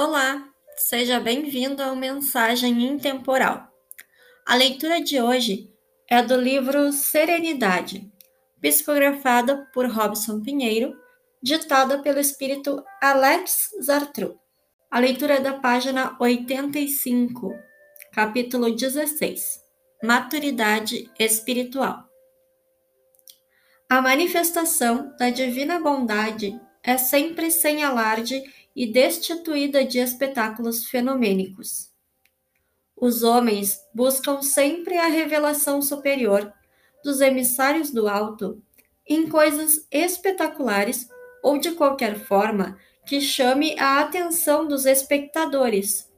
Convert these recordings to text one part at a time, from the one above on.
Olá, seja bem-vindo ao Mensagem Intemporal. A leitura de hoje é do livro Serenidade, psicografada por Robson Pinheiro, ditada pelo espírito Alex Zartru. A leitura é da página 85, capítulo 16 Maturidade Espiritual. A manifestação da divina bondade é sempre sem alarde e destituída de espetáculos fenomênicos. Os homens buscam sempre a revelação superior dos emissários do alto em coisas espetaculares ou de qualquer forma que chame a atenção dos espectadores.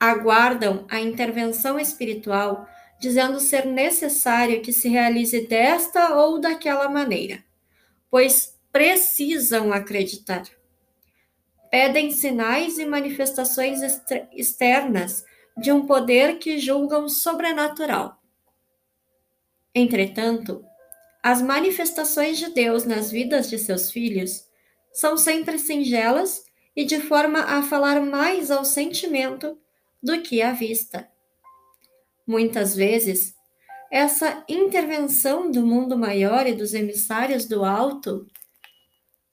Aguardam a intervenção espiritual, dizendo ser necessário que se realize desta ou daquela maneira, pois precisam acreditar pedem sinais e manifestações externas de um poder que julgam sobrenatural. Entretanto, as manifestações de Deus nas vidas de seus filhos são sempre singelas e de forma a falar mais ao sentimento do que à vista. Muitas vezes, essa intervenção do mundo maior e dos emissários do alto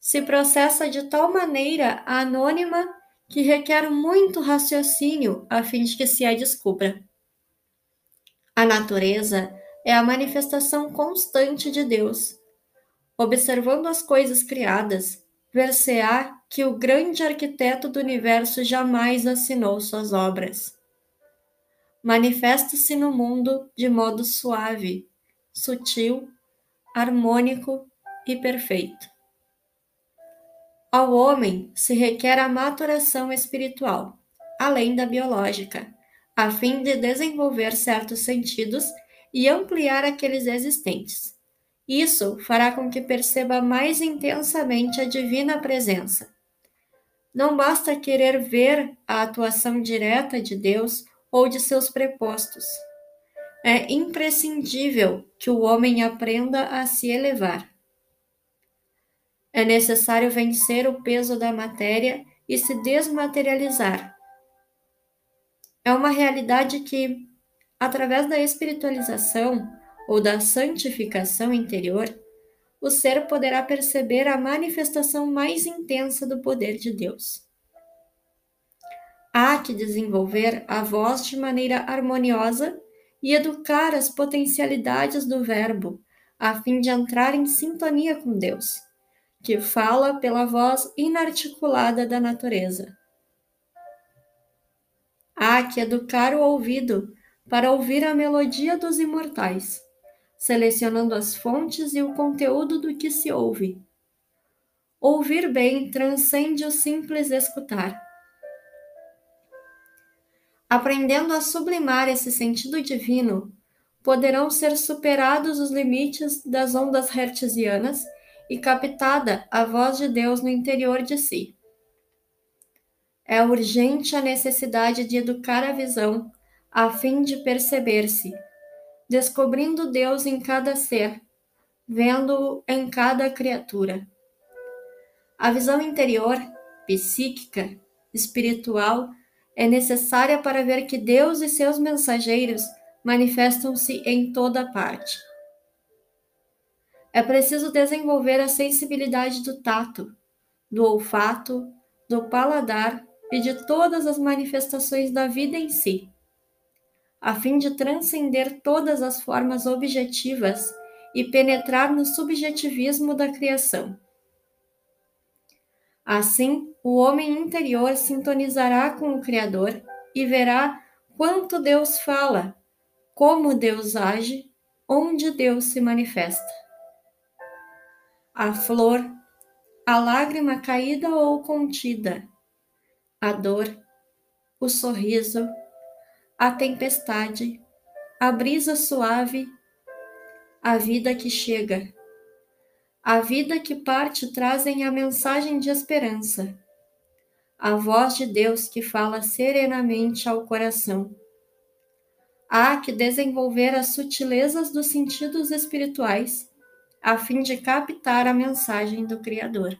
se processa de tal maneira anônima que requer muito raciocínio a fim de que se a descubra. A natureza é a manifestação constante de Deus. Observando as coisas criadas, ver-se-á que o grande arquiteto do universo jamais assinou suas obras. Manifesta-se no mundo de modo suave, sutil, harmônico e perfeito. Ao homem se requer a maturação espiritual, além da biológica, a fim de desenvolver certos sentidos e ampliar aqueles existentes. Isso fará com que perceba mais intensamente a divina presença. Não basta querer ver a atuação direta de Deus ou de seus prepostos. É imprescindível que o homem aprenda a se elevar é necessário vencer o peso da matéria e se desmaterializar. É uma realidade que, através da espiritualização ou da santificação interior, o ser poderá perceber a manifestação mais intensa do poder de Deus. Há que desenvolver a voz de maneira harmoniosa e educar as potencialidades do Verbo, a fim de entrar em sintonia com Deus que fala pela voz inarticulada da natureza. Há que educar o ouvido para ouvir a melodia dos imortais, selecionando as fontes e o conteúdo do que se ouve. Ouvir bem transcende o simples escutar. Aprendendo a sublimar esse sentido divino, poderão ser superados os limites das ondas hertzianas e captada a voz de Deus no interior de si. É urgente a necessidade de educar a visão, a fim de perceber-se, descobrindo Deus em cada ser, vendo-o em cada criatura. A visão interior, psíquica, espiritual, é necessária para ver que Deus e seus mensageiros manifestam-se em toda parte. É preciso desenvolver a sensibilidade do tato, do olfato, do paladar e de todas as manifestações da vida em si, a fim de transcender todas as formas objetivas e penetrar no subjetivismo da criação. Assim, o homem interior sintonizará com o Criador e verá quanto Deus fala, como Deus age, onde Deus se manifesta a flor, a lágrima caída ou contida, a dor, o sorriso, a tempestade, a brisa suave, a vida que chega. A vida que parte trazem a mensagem de esperança, a voz de Deus que fala serenamente ao coração. Há que desenvolver as sutilezas dos sentidos espirituais a fim de captar a mensagem do Criador.